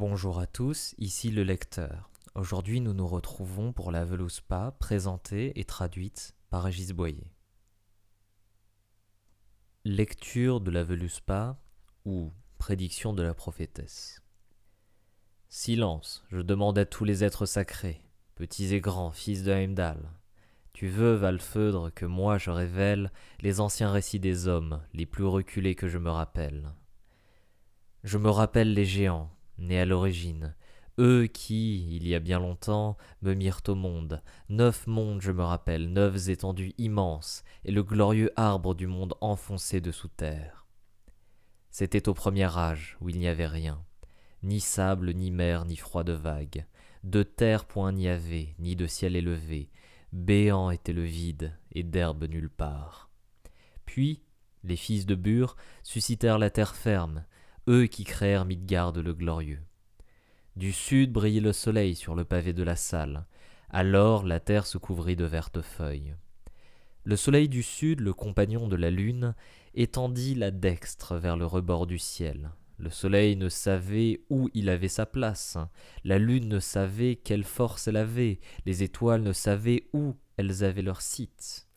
Bonjour à tous, ici le lecteur. Aujourd'hui, nous nous retrouvons pour la Velouspa, présentée et traduite par Régis Boyer. Lecture de la Veluspa ou prédiction de la prophétesse. Silence, je demande à tous les êtres sacrés, petits et grands, fils de Heimdall. Tu veux, Valfeudre, que moi je révèle les anciens récits des hommes, les plus reculés que je me rappelle. Je me rappelle les géants, nés à l'origine, eux qui, il y a bien longtemps, me mirent au monde. Neuf mondes, je me rappelle, neuf étendues immenses, et le glorieux arbre du monde enfoncé dessous terre. C'était au premier âge, où il n'y avait rien, ni sable, ni mer, ni froid de vagues. De terre point n'y avait, ni de ciel élevé. Béant était le vide, et d'herbe nulle part. Puis, les fils de Bur suscitèrent la terre ferme, eux qui créèrent Midgard le glorieux. Du sud brillait le soleil sur le pavé de la salle. Alors la terre se couvrit de vertes feuilles. Le soleil du sud, le compagnon de la lune, étendit la dextre vers le rebord du ciel. Le soleil ne savait où il avait sa place, la lune ne savait quelle force elle avait, les étoiles ne savaient où elles avaient leur site.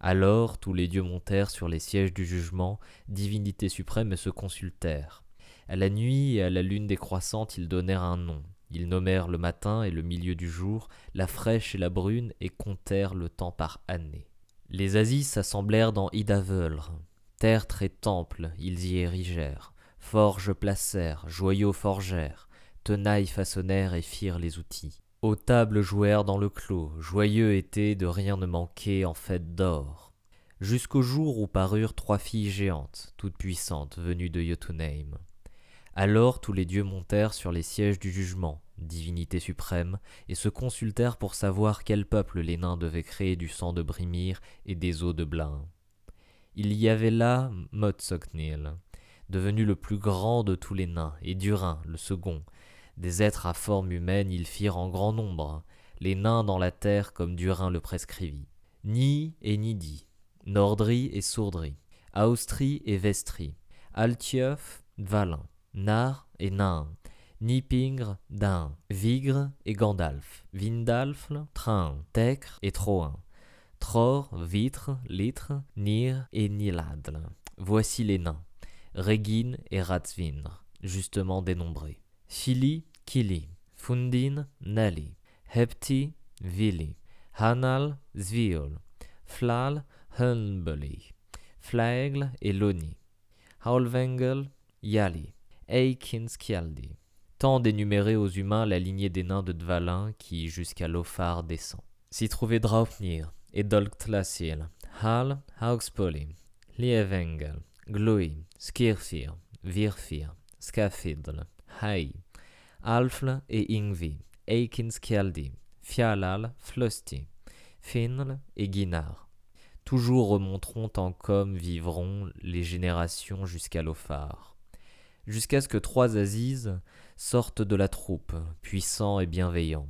Alors tous les dieux montèrent sur les sièges du jugement, divinité suprême, et se consultèrent. À la nuit et à la lune décroissante, ils donnèrent un nom. Ils nommèrent le matin et le milieu du jour, la fraîche et la brune, et comptèrent le temps par année. Les Asis s'assemblèrent dans Idavölr. Tertre et temple, ils y érigèrent. Forges placèrent, joyaux forgèrent, tenailles façonnèrent et firent les outils. Aux tables jouèrent dans le clos, joyeux étaient de rien ne manquer en fête d'or. Jusqu'au jour où parurent trois filles géantes, toutes puissantes, venues de Jotunheim. Alors tous les dieux montèrent sur les sièges du jugement, divinité suprême, et se consultèrent pour savoir quel peuple les nains devaient créer du sang de Brimir et des eaux de Blin. Il y avait là Motsoknil, devenu le plus grand de tous les nains, et Durin, le second. Des êtres à forme humaine ils firent en grand nombre, les nains dans la terre comme Durin le prescrivit. Ni et Nidi, Nordri et Sourdri, Austri et Vestri, Altieuf, Valin, Nar et Nain, Nipingre, Dain, Vigre et Gandalf, Vindalf, Train, Tecre et Troin, Tror, Vitre, Litre, Nir et Niladle. Voici les nains, Régine et Ratsvindr, justement dénombrés. Fili, Kili, Fundin, Nali, Hepti, Vili, Hanal, Zviol, Flal, Hunbeli, Flaegle et Loni, Haulvengel, Yali, Eikinskialdi. Tant d'énumérer aux humains la lignée des nains de Dvalin qui jusqu'à Lothar descend. S'y trouvait Draupnir et Dolktlasil, Hal, Haugspoli, Lievengel, Gloi, Skirfir, Virfir, Skafidl, Hai, Alfl et Ingvi, Eikinskialdi, Fialal, Flosti, Finl et Guinard. Toujours remonteront en comme vivront les générations jusqu'à Lothar. Jusqu'à ce que trois Aziz sortent de la troupe, puissants et bienveillants.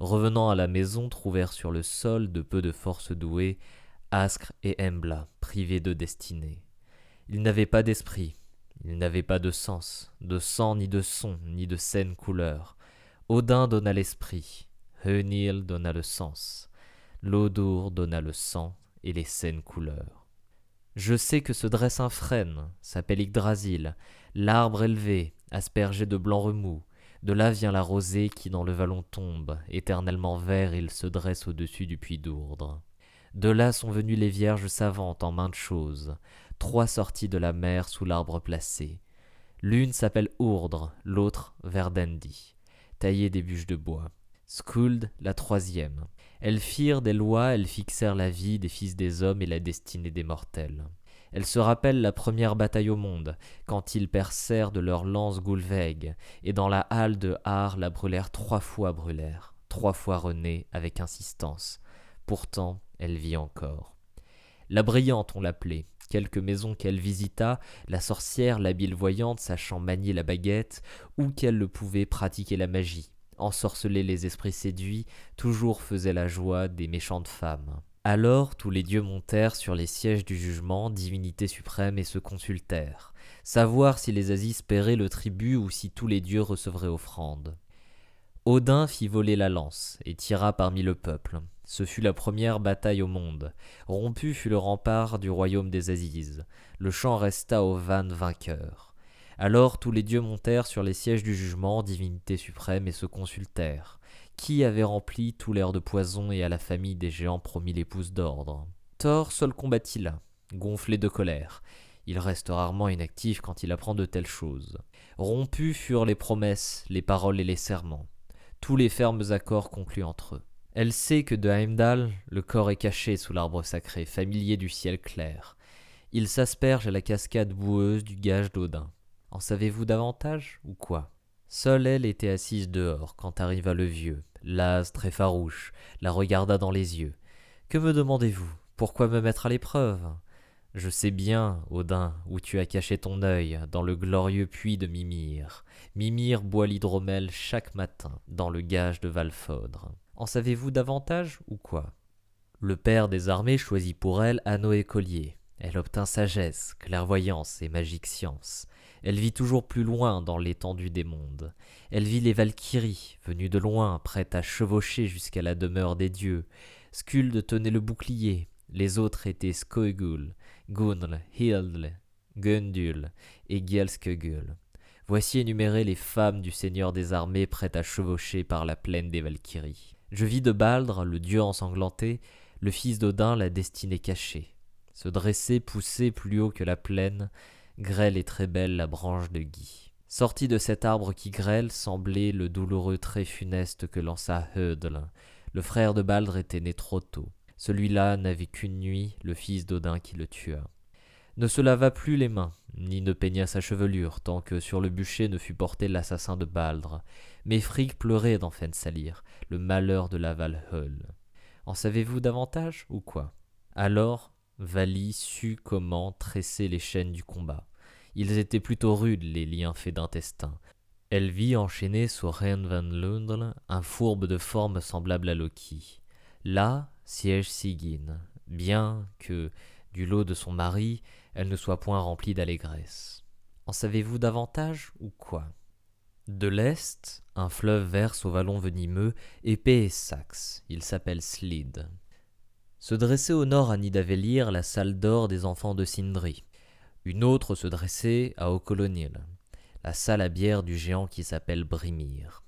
Revenant à la maison, trouvèrent sur le sol de peu de forces douées Ascre et Embla, privés de destinée. Ils n'avaient pas d'esprit, ils n'avaient pas de sens, de sang ni de son, ni de saine couleur. Odin donna l'esprit, Hönil donna le sens, Lodur donna le sang et les saines couleurs. Je sais que se dresse un frêne, s'appelle Yggdrasil, l'arbre élevé, aspergé de blanc remous. De là vient la rosée qui dans le vallon tombe, éternellement vert il se dresse au-dessus du puits d'Ourdre. De là sont venues les vierges savantes en maintes choses, trois sorties de la mer sous l'arbre placé. L'une s'appelle Ourdre, l'autre Verdendi, taillée des bûches de bois. Skuld, la troisième. Elles firent des lois, elles fixèrent la vie des fils des hommes et la destinée des mortels. Elles se rappellent la première bataille au monde, quand ils percèrent de leurs lances Goulveig, et dans la halle de Har la brûlèrent trois fois brûlèrent, trois fois renée avec insistance. Pourtant, elle vit encore. La brillante, on l'appelait. Quelques maisons qu'elle visita, la sorcière, l'habile voyante, sachant manier la baguette, ou qu'elle le pouvait pratiquer la magie, ensorceler les esprits séduits, toujours faisait la joie des méchantes femmes. Alors tous les dieux montèrent sur les sièges du jugement, divinité suprême, et se consultèrent. savoir si les Asis paieraient le tribut ou si tous les dieux recevraient offrande. Odin fit voler la lance et tira parmi le peuple. Ce fut la première bataille au monde. Rompu fut le rempart du royaume des Aziz. Le champ resta au van vainqueur. Alors tous les dieux montèrent sur les sièges du jugement, divinité suprême, et se consultèrent. Qui avait rempli tout l'air de poison et à la famille des géants promis l'épouse d'ordre? Thor seul combattit là, gonflé de colère. Il reste rarement inactif quand il apprend de telles choses. Rompus furent les promesses, les paroles et les serments tous les fermes accords conclus entre eux. Elle sait que de Heimdall, le corps est caché sous l'arbre sacré, familier du ciel clair. Il s'asperge à la cascade boueuse du gage d'Odin. En savez-vous davantage, ou quoi? Seule elle était assise dehors quand arriva le vieux, las très farouche, la regarda dans les yeux. Que me demandez-vous? Pourquoi me mettre à l'épreuve? Je sais bien, Odin, où tu as caché ton œil, dans le glorieux puits de Mimir. Mimir boit l'hydromel chaque matin, dans le gage de Valfodre. En savez-vous davantage, ou quoi? Le père des armées choisit pour elle anneau et collier. Elle obtint sagesse, clairvoyance et magique science. Elle vit toujours plus loin dans l'étendue des mondes. Elle vit les Valkyries, venues de loin, prêtes à chevaucher jusqu'à la demeure des dieux. Skuld tenait le bouclier, les autres étaient Skoegul, Gunl, Hildle, Gundul et Gjalskegul. Voici énumérées les femmes du seigneur des armées prêtes à chevaucher par la plaine des Valkyries. Je vis de Baldre, le dieu ensanglanté, le fils d'Odin, la destinée cachée. Se dresser, pousser plus haut que la plaine, grêle et très belle la branche de Guy. Sorti de cet arbre qui grêle, semblait le douloureux trait funeste que lança Hödl. Le frère de Baldre était né trop tôt. Celui-là n'avait qu'une nuit, le fils d'Odin qui le tua. Ne se lava plus les mains, ni ne peigna sa chevelure, tant que sur le bûcher ne fut porté l'assassin de Baldre. Mais Frigg pleurait d'en salir, le malheur de la Valhall. En savez-vous davantage, ou quoi? Alors, Vali sut comment tresser les chaînes du combat. Ils étaient plutôt rudes, les liens faits d'intestin. Elle vit enchaîner sur Ren van Lundl un fourbe de forme semblable à Loki. Là, siège Sigyn, bien que, du lot de son mari, elle ne soit point remplie d'allégresse. En savez-vous davantage ou quoi? De l'est, un fleuve verse au vallon venimeux, épais et saxe, il s'appelle Slid. Se dressait au nord à Nidavellir la salle d'or des enfants de Sindri. Une autre se dressait à Okolonil, la salle à bière du géant qui s'appelle Brimir.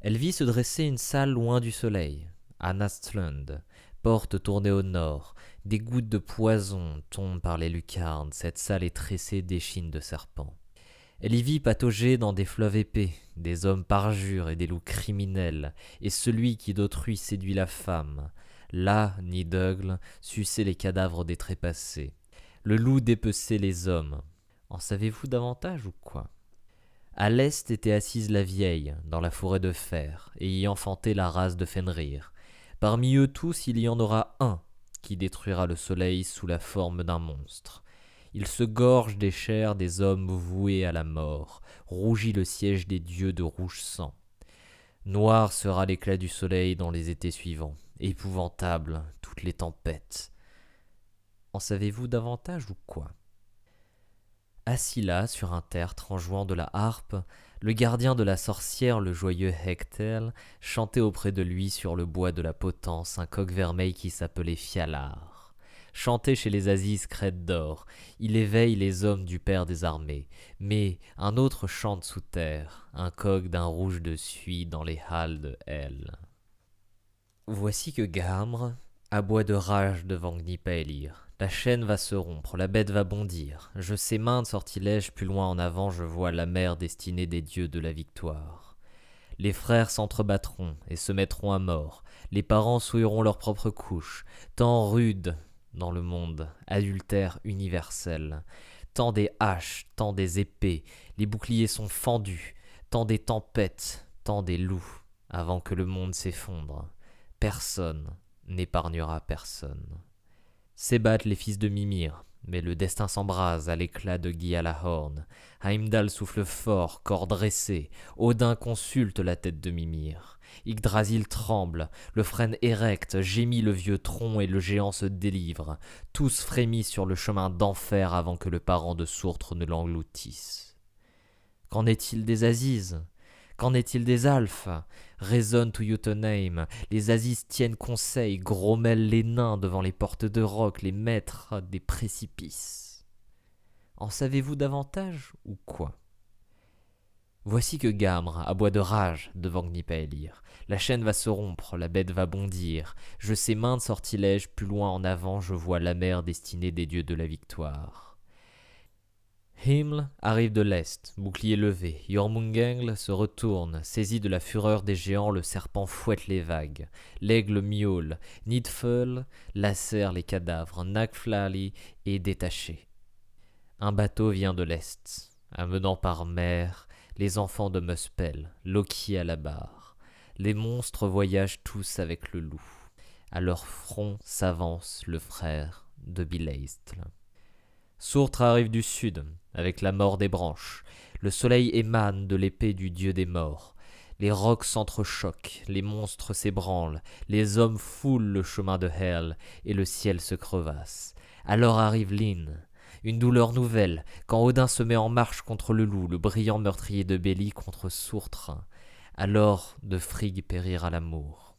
Elle vit se dresser une salle loin du soleil, à Nastlund, porte tournée au nord, des gouttes de poison tombent par les lucarnes, cette salle est tressée d'échines de serpents. Elle y vit patauger dans des fleuves épais, des hommes parjures et des loups criminels, et celui qui d'autrui séduit la femme. Là, Nideugle suçait les cadavres des trépassés. Le loup dépeçait les hommes. En savez-vous davantage ou quoi? À l'est était assise la vieille, dans la forêt de fer, et y enfantait la race de Fenrir. Parmi eux tous, il y en aura un qui détruira le soleil sous la forme d'un monstre. Il se gorge des chairs des hommes voués à la mort, rougit le siège des dieux de rouge sang. Noir sera l'éclat du soleil dans les étés suivants, épouvantable toutes les tempêtes. En savez-vous davantage ou quoi? Assis là, sur un tertre, en jouant de la harpe, le gardien de la sorcière, le joyeux Hectel, chantait auprès de lui sur le bois de la potence un coq vermeil qui s'appelait Fialar. Chantait chez les Aziz crête d'or, il éveille les hommes du père des armées. Mais un autre chante sous terre, un coq d'un rouge de suie dans les halles de Hel. Voici que Gamre aboie de rage devant Gnipaelir. La chaîne va se rompre, la bête va bondir. Je sais maintes sortilèges, plus loin en avant je vois la mer destinée des dieux de la victoire. Les frères s'entrebattront et se mettront à mort. Les parents souilleront leurs propres couches. Tant rude dans le monde, adultère universel. Tant des haches, tant des épées, les boucliers sont fendus. Tant des tempêtes, tant des loups, avant que le monde s'effondre. Personne n'épargnera personne. S'ébattent les fils de Mimir, mais le destin s'embrase à l'éclat de Guy à la horne. Heimdall souffle fort, corps dressé. Odin consulte la tête de Mimir. Yggdrasil tremble, le frêne érecte, gémit le vieux tronc et le géant se délivre. Tous frémissent sur le chemin d'enfer avant que le parent de Sourtre ne l'engloutisse. Qu'en est-il des Aziz? Qu'en est-il des Alphes? Résonne to Jotunheim, les Aziz tiennent conseil, grommellent les nains devant les portes de roc, les maîtres des précipices. En savez-vous davantage ou quoi? Voici que Gamre aboie de rage devant Gnipaelir. La chaîne va se rompre, la bête va bondir. Je sais maintes sortilèges, plus loin en avant, je vois la mer destinée des dieux de la victoire. Himl arrive de l'est, bouclier levé. Jormungandr se retourne, saisi de la fureur des géants, le serpent fouette les vagues. L'aigle miaule, Nidföll lacère les cadavres, Nagflali est détaché. Un bateau vient de l'est, amenant par mer les enfants de Muspel, Loki à la barre. Les monstres voyagent tous avec le loup. À leur front s'avance le frère de Bileistl. Sourtre arrive du sud, avec la mort des branches. Le soleil émane de l'épée du dieu des morts. Les rocs s'entrechoquent, les monstres s'ébranlent, les hommes foulent le chemin de Hell, et le ciel se crevasse. Alors arrive Lyn, une douleur nouvelle, quand Odin se met en marche contre le loup, le brillant meurtrier de Béli contre Sourtre. Alors de Frigg périra l'amour.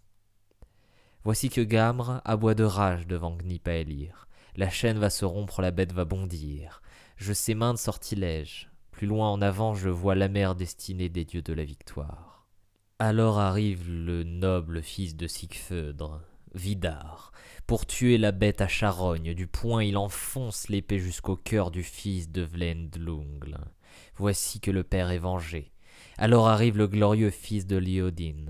Voici que Gamre aboie de rage devant Gnipaelir. La chaîne va se rompre, la bête va bondir. Je sais maintes sortilèges. Plus loin en avant, je vois la mer destinée des dieux de la victoire. Alors arrive le noble fils de Sigfödr, Vidar. Pour tuer la bête à charogne, du poing il enfonce l'épée jusqu'au cœur du fils de Vlendlungle. Voici que le père est vengé. Alors arrive le glorieux fils de Liodin.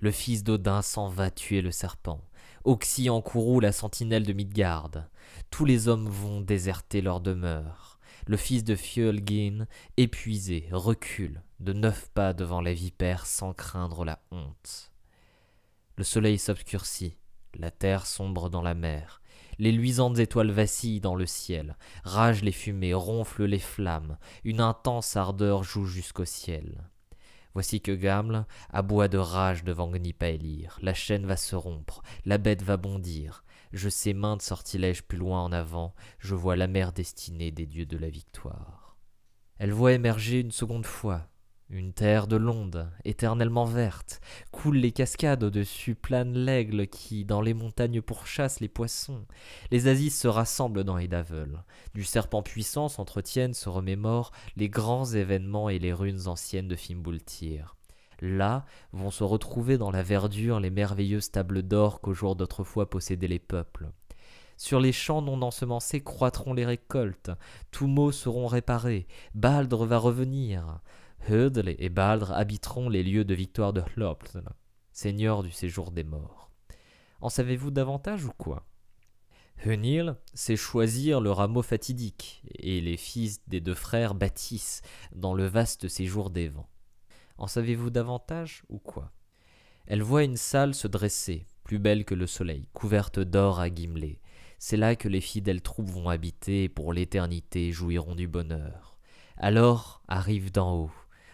Le fils d'Odin s'en va tuer le serpent. Oxy en courroux la sentinelle de Midgard. Tous les hommes vont déserter leur demeure. Le fils de Fjölgin, épuisé, recule de neuf pas devant la vipère sans craindre la honte. Le soleil s'obscurcit, la terre sombre dans la mer, les luisantes étoiles vacillent dans le ciel, ragent les fumées, ronflent les flammes, une intense ardeur joue jusqu'au ciel. Voici que Gamle aboie de rage devant Gnipaelir. La chaîne va se rompre, la bête va bondir. Je sais maintes sortilèges plus loin en avant, je vois la mer destinée des dieux de la victoire. Elle voit émerger une seconde fois, une terre de l'onde, éternellement verte, coulent les cascades au-dessus, plane l'aigle qui, dans les montagnes, pourchasse les poissons. Les Asis se rassemblent dans Edavel. Du serpent puissant s'entretiennent, se remémorent les grands événements et les runes anciennes de Fimbultyr. Là vont se retrouver dans la verdure les merveilleuses tables d'or qu'au jour d'autrefois possédaient les peuples. Sur les champs non ensemencés croîtront les récoltes, tous maux seront réparés, Baldre va revenir. Hödle et Baldr habiteront les lieux de victoire de Hlopl, seigneur du séjour des morts. En savez-vous davantage ou quoi? Hunil sait choisir le rameau fatidique, et les fils des deux frères bâtissent dans le vaste séjour des vents. En savez-vous davantage ou quoi? Elle voit une salle se dresser, plus belle que le soleil, couverte d'or à Gimlé. C'est là que les fidèles troupes vont habiter et pour l'éternité jouiront du bonheur. Alors arrive d'en haut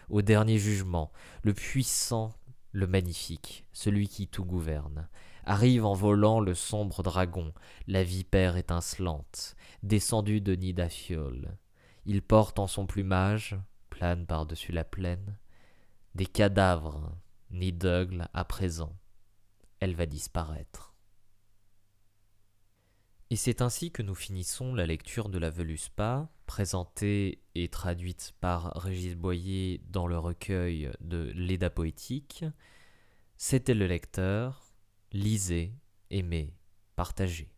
au dernier jugement, le puissant, le magnifique, celui qui tout gouverne. Arrive en volant le sombre dragon, la vipère étincelante, descendu de Nidafiol. Il porte en son plumage, plane par-dessus la plaine, des cadavres, Nideugle à présent. Elle va disparaître. Et c'est ainsi que nous finissons la lecture de la Veluspa, présentée et traduite par Régis Boyer dans le recueil de L'Eda poétique. C'était le lecteur. Lisez, aimez, partagez.